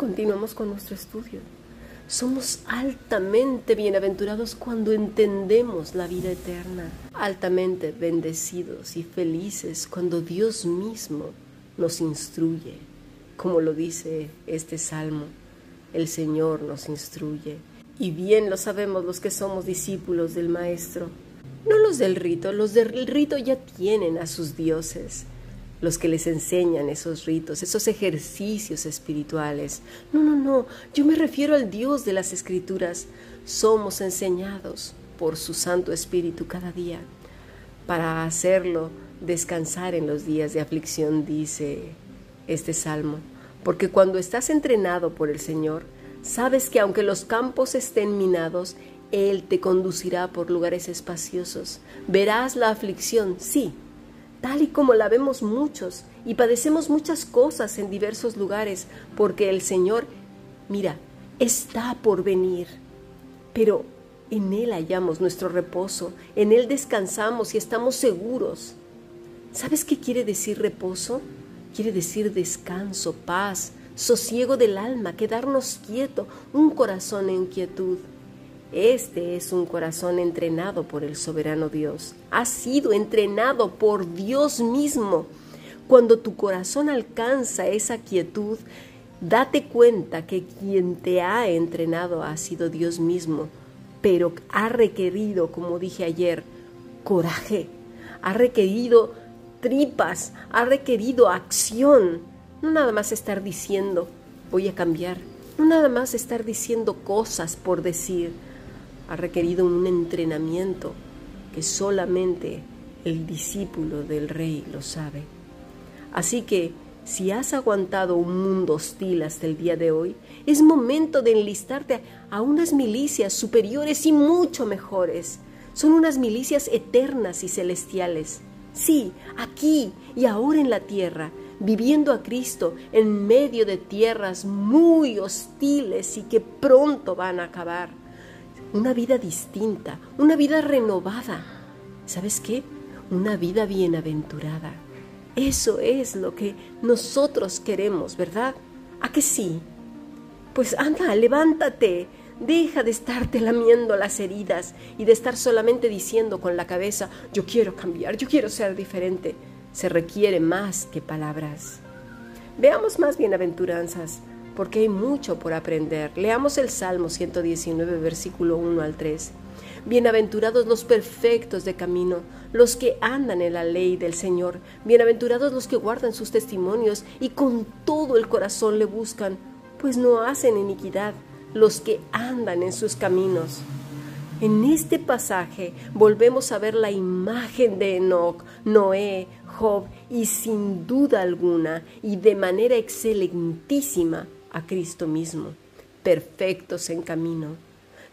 continuamos con nuestro estudio. Somos altamente bienaventurados cuando entendemos la vida eterna, altamente bendecidos y felices cuando Dios mismo nos instruye, como lo dice este salmo, el Señor nos instruye. Y bien lo sabemos los que somos discípulos del Maestro, no los del rito, los del rito ya tienen a sus dioses, los que les enseñan esos ritos, esos ejercicios espirituales. No, no, no, yo me refiero al Dios de las Escrituras. Somos enseñados por su Santo Espíritu cada día para hacerlo descansar en los días de aflicción, dice este salmo. Porque cuando estás entrenado por el Señor, sabes que aunque los campos estén minados, Él te conducirá por lugares espaciosos. Verás la aflicción, sí, tal y como la vemos muchos y padecemos muchas cosas en diversos lugares, porque el Señor, mira, está por venir, pero en Él hallamos nuestro reposo, en Él descansamos y estamos seguros. ¿Sabes qué quiere decir reposo? Quiere decir descanso, paz, sosiego del alma, quedarnos quieto, un corazón en quietud. Este es un corazón entrenado por el soberano Dios. Ha sido entrenado por Dios mismo. Cuando tu corazón alcanza esa quietud, date cuenta que quien te ha entrenado ha sido Dios mismo, pero ha requerido, como dije ayer, coraje, ha requerido tripas, ha requerido acción, no nada más estar diciendo, voy a cambiar, no nada más estar diciendo cosas por decir, ha requerido un entrenamiento que solamente el discípulo del rey lo sabe. Así que, si has aguantado un mundo hostil hasta el día de hoy, es momento de enlistarte a unas milicias superiores y mucho mejores. Son unas milicias eternas y celestiales. Sí, aquí y ahora en la tierra, viviendo a Cristo en medio de tierras muy hostiles y que pronto van a acabar una vida distinta, una vida renovada. ¿Sabes qué? Una vida bienaventurada. Eso es lo que nosotros queremos, ¿verdad? ¿A que sí? Pues anda, levántate, deja de estarte lamiendo las heridas y de estar solamente diciendo con la cabeza, yo quiero cambiar, yo quiero ser diferente. Se requiere más que palabras. Veamos más bienaventuranzas porque hay mucho por aprender. Leamos el Salmo 119, versículo 1 al 3. Bienaventurados los perfectos de camino, los que andan en la ley del Señor. Bienaventurados los que guardan sus testimonios y con todo el corazón le buscan, pues no hacen iniquidad los que andan en sus caminos. En este pasaje volvemos a ver la imagen de Enoch, Noé, Job y sin duda alguna y de manera excelentísima a Cristo mismo, perfectos en camino.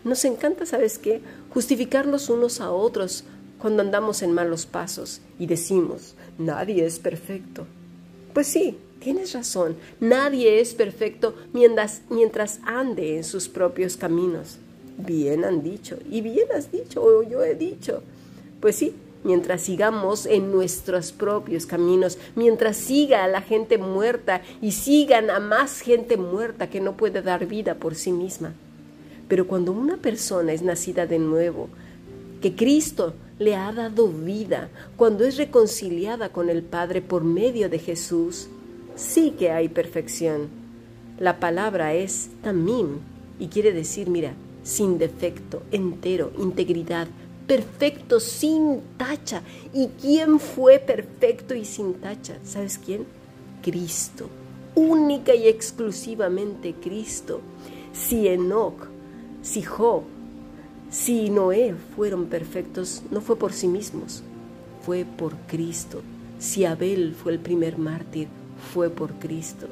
Nos encanta, ¿sabes qué? Justificarnos unos a otros cuando andamos en malos pasos y decimos, nadie es perfecto. Pues sí, tienes razón, nadie es perfecto mientras, mientras ande en sus propios caminos. Bien han dicho, y bien has dicho, o yo he dicho. Pues sí, mientras sigamos en nuestros propios caminos, mientras siga a la gente muerta y sigan a más gente muerta que no puede dar vida por sí misma. Pero cuando una persona es nacida de nuevo, que Cristo le ha dado vida, cuando es reconciliada con el Padre por medio de Jesús, sí que hay perfección. La palabra es tamim y quiere decir, mira, sin defecto, entero, integridad, perfecto, sin tacha. ¿Y quién fue perfecto y sin tacha? ¿Sabes quién? Cristo. Única y exclusivamente Cristo. Si Enoch, si Job, si Noé fueron perfectos, no fue por sí mismos, fue por Cristo. Si Abel fue el primer mártir, fue por Cristo.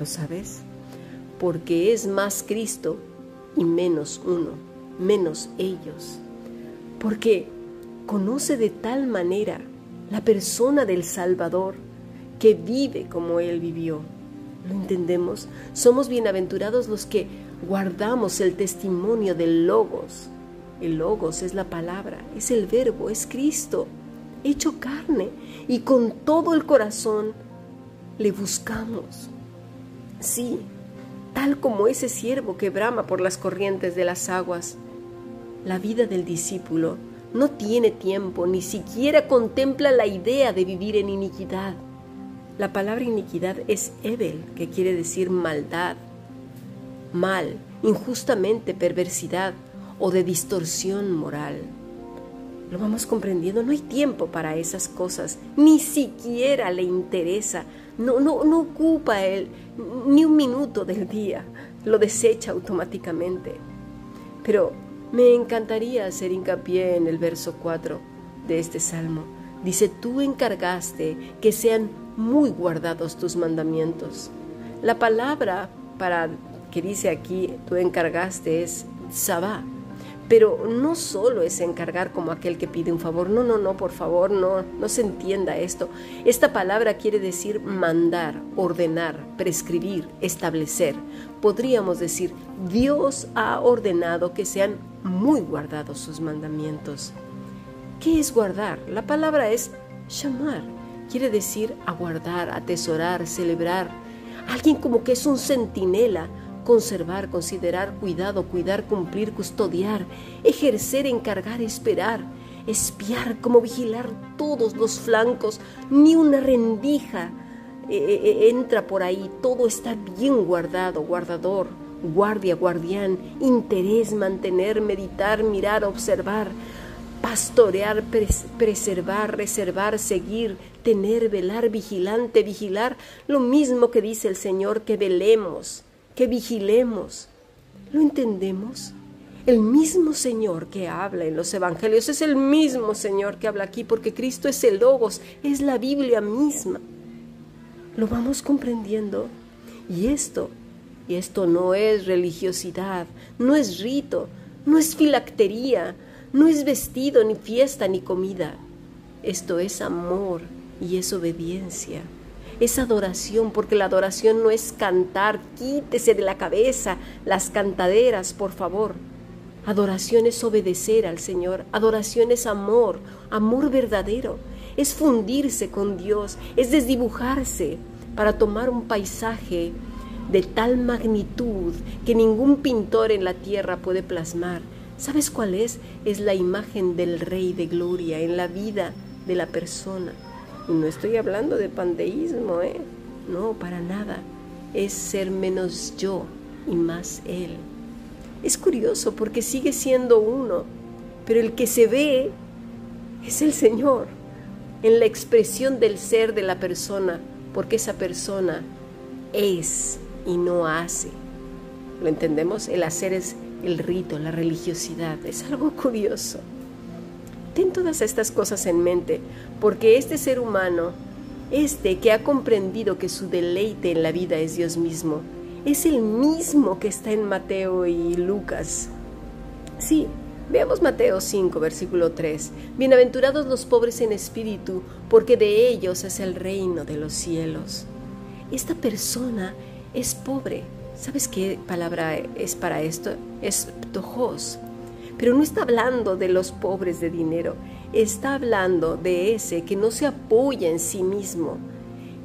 ¿Lo sabes? Porque es más Cristo y menos uno, menos ellos porque conoce de tal manera la persona del Salvador que vive como Él vivió. ¿Lo entendemos? Somos bienaventurados los que guardamos el testimonio del Logos. El Logos es la palabra, es el verbo, es Cristo, hecho carne, y con todo el corazón le buscamos. Sí, tal como ese siervo que brama por las corrientes de las aguas. La vida del discípulo no tiene tiempo, ni siquiera contempla la idea de vivir en iniquidad. La palabra iniquidad es Ebel, que quiere decir maldad, mal, injustamente perversidad o de distorsión moral. Lo vamos comprendiendo, no hay tiempo para esas cosas, ni siquiera le interesa, no, no, no ocupa él ni un minuto del día, lo desecha automáticamente. Pero me encantaría hacer hincapié en el verso 4 de este salmo. Dice, tú encargaste que sean muy guardados tus mandamientos. La palabra para que dice aquí, tú encargaste es sabá, pero no solo es encargar como aquel que pide un favor, no, no, no, por favor, no, no se entienda esto. Esta palabra quiere decir mandar, ordenar, prescribir, establecer. Podríamos decir, Dios ha ordenado que sean muy guardados sus mandamientos. ¿Qué es guardar? La palabra es llamar, quiere decir aguardar, atesorar, celebrar. Alguien como que es un centinela, conservar, considerar, cuidado, cuidar, cumplir, custodiar, ejercer, encargar, esperar, espiar, como vigilar todos los flancos, ni una rendija eh, eh, eh, entra por ahí, todo está bien guardado, guardador, guardia, guardián, interés, mantener, meditar, mirar, observar, pastorear, preservar, reservar, seguir, tener, velar, vigilante, vigilar, lo mismo que dice el Señor, que velemos, que vigilemos. ¿Lo entendemos? El mismo Señor que habla en los Evangelios es el mismo Señor que habla aquí porque Cristo es el Logos, es la Biblia misma. ¿Lo vamos comprendiendo? Y esto, y esto no es religiosidad, no es rito, no es filactería, no es vestido, ni fiesta, ni comida. Esto es amor y es obediencia es adoración, porque la adoración no es cantar, quítese de la cabeza las cantaderas, por favor. Adoración es obedecer al Señor, adoración es amor, amor verdadero, es fundirse con Dios, es desdibujarse para tomar un paisaje de tal magnitud que ningún pintor en la tierra puede plasmar. ¿Sabes cuál es? Es la imagen del Rey de Gloria en la vida de la persona. Y no estoy hablando de panteísmo, ¿eh? No, para nada. Es ser menos yo y más Él. Es curioso porque sigue siendo uno, pero el que se ve es el Señor, en la expresión del ser de la persona, porque esa persona es y no hace. ¿Lo entendemos? El hacer es el rito, la religiosidad. Es algo curioso. Ten todas estas cosas en mente, porque este ser humano, este que ha comprendido que su deleite en la vida es Dios mismo, es el mismo que está en Mateo y Lucas. Sí, veamos Mateo 5, versículo 3. Bienaventurados los pobres en espíritu, porque de ellos es el reino de los cielos. Esta persona es pobre. ¿Sabes qué palabra es para esto? Es tojos. Pero no está hablando de los pobres de dinero, está hablando de ese que no se apoya en sí mismo,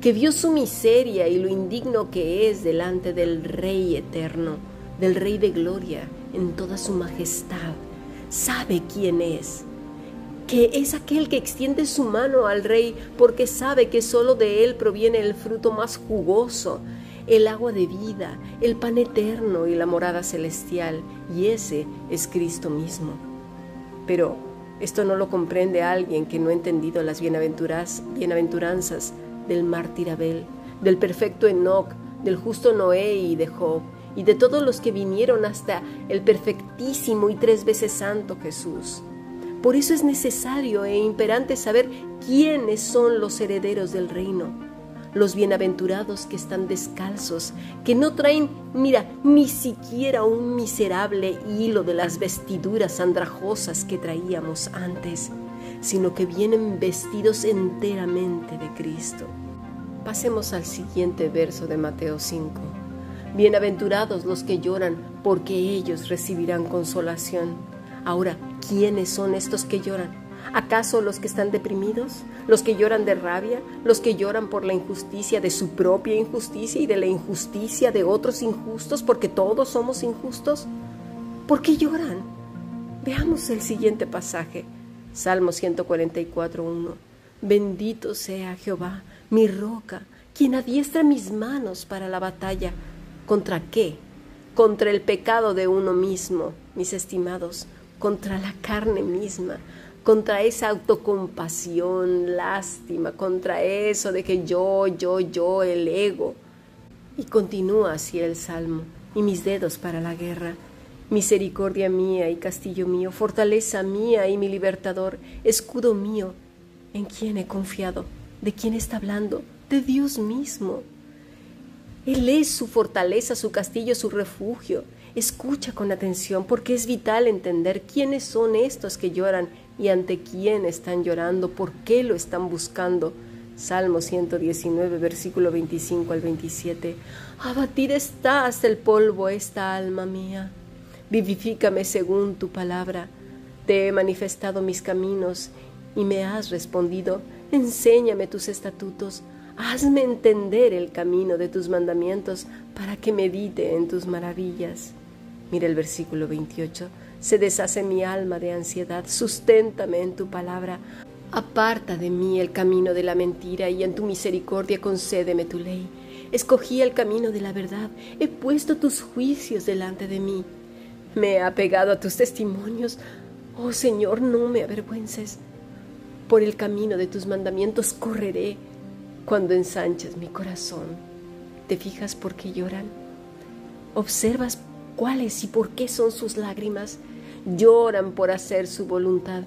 que vio su miseria y lo indigno que es delante del Rey eterno, del Rey de gloria, en toda su majestad. Sabe quién es, que es aquel que extiende su mano al Rey porque sabe que solo de él proviene el fruto más jugoso, el agua de vida, el pan eterno y la morada celestial, y ese es Cristo mismo. Pero esto no lo comprende alguien que no ha entendido las bienaventuranzas del mártir Abel, del perfecto Enoch, del justo Noé y de Job, y de todos los que vinieron hasta el perfectísimo y tres veces santo Jesús. Por eso es necesario e imperante saber quiénes son los herederos del reino los bienaventurados que están descalzos, que no traen, mira, ni siquiera un miserable hilo de las vestiduras andrajosas que traíamos antes, sino que vienen vestidos enteramente de Cristo. Pasemos al siguiente verso de Mateo 5. Bienaventurados los que lloran, porque ellos recibirán consolación. Ahora, ¿quiénes son estos que lloran? ¿Acaso los que están deprimidos? ¿Los que lloran de rabia? ¿Los que lloran por la injusticia de su propia injusticia y de la injusticia de otros injustos porque todos somos injustos? ¿Por qué lloran? Veamos el siguiente pasaje. Salmo 144.1. Bendito sea Jehová, mi roca, quien adiestra mis manos para la batalla. ¿Contra qué? Contra el pecado de uno mismo, mis estimados, contra la carne misma, contra esa autocompasión, lástima, contra eso de que yo, yo, yo, el ego. Y continúa así el salmo, y mis dedos para la guerra. Misericordia mía y castillo mío, fortaleza mía y mi libertador, escudo mío, ¿en quién he confiado? ¿De quién está hablando? De Dios mismo. Él es su fortaleza, su castillo, su refugio. Escucha con atención porque es vital entender quiénes son estos que lloran y ante quién están llorando, por qué lo están buscando. Salmo 119, versículo 25 al 27. Abatida está hasta el polvo esta alma mía. Vivifícame según tu palabra. Te he manifestado mis caminos y me has respondido. Enséñame tus estatutos. Hazme entender el camino de tus mandamientos para que medite en tus maravillas. Mira el versículo 28. Se deshace mi alma de ansiedad, susténtame en tu palabra. Aparta de mí el camino de la mentira y en tu misericordia concédeme tu ley. Escogí el camino de la verdad, he puesto tus juicios delante de mí. Me he apegado a tus testimonios. Oh Señor, no me avergüences. Por el camino de tus mandamientos correré cuando ensanches mi corazón. ¿Te fijas por qué lloran? ¿Observas cuáles y por qué son sus lágrimas? Lloran por hacer su voluntad,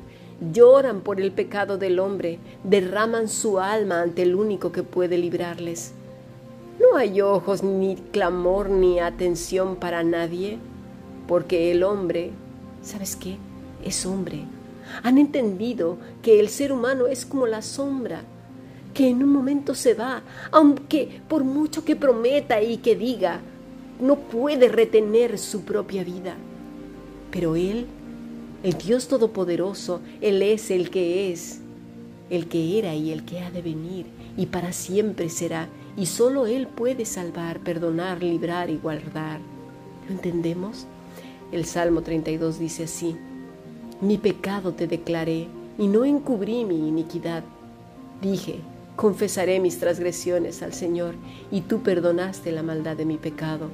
lloran por el pecado del hombre, derraman su alma ante el único que puede librarles. No hay ojos, ni clamor, ni atención para nadie, porque el hombre, ¿sabes qué? Es hombre. Han entendido que el ser humano es como la sombra, que en un momento se va, aunque por mucho que prometa y que diga, no puede retener su propia vida. Pero Él, el Dios Todopoderoso, Él es el que es, el que era y el que ha de venir, y para siempre será, y solo Él puede salvar, perdonar, librar y guardar. ¿Lo entendemos? El Salmo 32 dice así, Mi pecado te declaré, y no encubrí mi iniquidad. Dije, confesaré mis transgresiones al Señor, y tú perdonaste la maldad de mi pecado.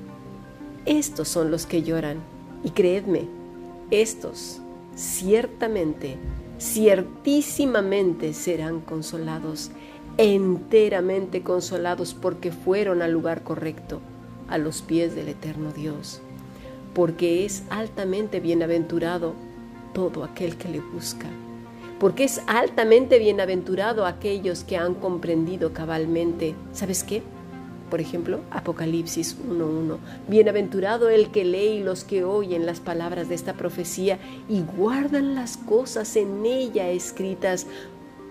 Estos son los que lloran, y creedme, estos ciertamente, ciertísimamente serán consolados, enteramente consolados porque fueron al lugar correcto, a los pies del eterno Dios, porque es altamente bienaventurado todo aquel que le busca, porque es altamente bienaventurado aquellos que han comprendido cabalmente, ¿sabes qué? Por ejemplo, Apocalipsis 1.1. Bienaventurado el que lee y los que oyen las palabras de esta profecía y guardan las cosas en ella escritas,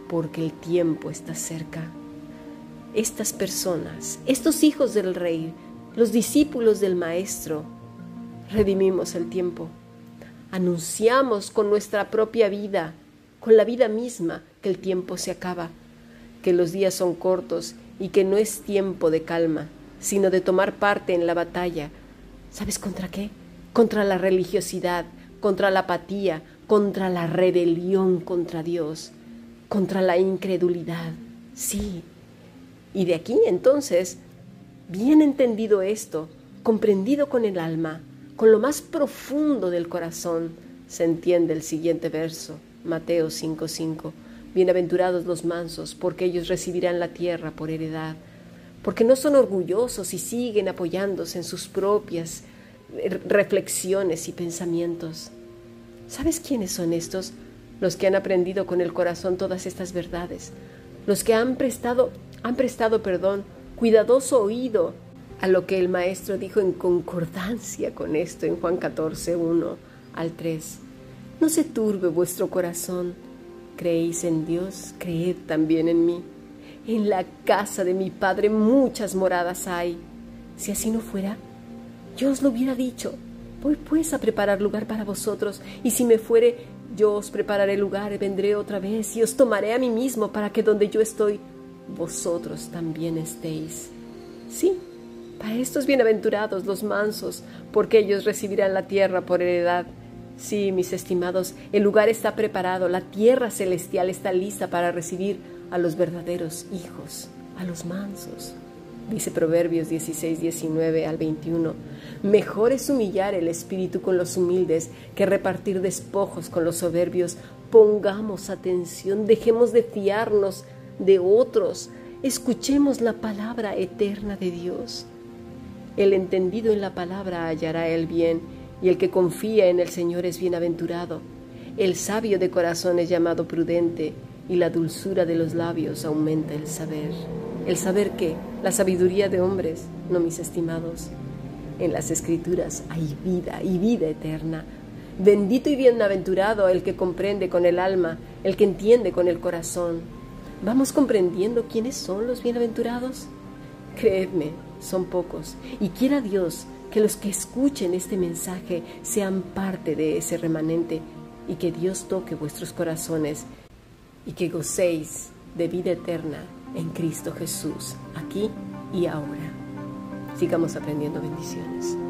porque el tiempo está cerca. Estas personas, estos hijos del rey, los discípulos del Maestro, redimimos el tiempo. Anunciamos con nuestra propia vida, con la vida misma, que el tiempo se acaba, que los días son cortos y que no es tiempo de calma, sino de tomar parte en la batalla. ¿Sabes contra qué? Contra la religiosidad, contra la apatía, contra la rebelión contra Dios, contra la incredulidad. Sí. Y de aquí entonces, bien entendido esto, comprendido con el alma, con lo más profundo del corazón, se entiende el siguiente verso, Mateo 5:5. Bienaventurados los mansos, porque ellos recibirán la tierra por heredad, porque no son orgullosos y siguen apoyándose en sus propias eh, reflexiones y pensamientos. ¿Sabes quiénes son estos? Los que han aprendido con el corazón todas estas verdades, los que han prestado, han prestado, perdón, cuidadoso oído a lo que el maestro dijo en concordancia con esto en Juan 14, 1 al 3. No se turbe vuestro corazón Creéis en Dios, creed también en mí. En la casa de mi Padre muchas moradas hay. Si así no fuera, yo os lo hubiera dicho. Voy pues a preparar lugar para vosotros, y si me fuere, Yo os prepararé lugar vendré otra vez y os tomaré a mí mismo para que donde yo estoy, vosotros también estéis. Sí, para estos bienaventurados los mansos, porque ellos recibirán la tierra por heredad. Sí, mis estimados, el lugar está preparado, la tierra celestial está lista para recibir a los verdaderos hijos, a los mansos. Dice Proverbios 16, 19 al 21. Mejor es humillar el espíritu con los humildes que repartir despojos con los soberbios. Pongamos atención, dejemos de fiarnos de otros, escuchemos la palabra eterna de Dios. El entendido en la palabra hallará el bien, y el que confía en el Señor es bienaventurado. El sabio de corazón es llamado prudente, y la dulzura de los labios aumenta el saber. ¿El saber qué? La sabiduría de hombres, no mis estimados. En las escrituras hay vida y vida eterna. Bendito y bienaventurado el que comprende con el alma, el que entiende con el corazón. ¿Vamos comprendiendo quiénes son los bienaventurados? Creedme, son pocos, y quiera Dios que los que escuchen este mensaje sean parte de ese remanente y que Dios toque vuestros corazones y que gocéis de vida eterna en Cristo Jesús, aquí y ahora. Sigamos aprendiendo bendiciones.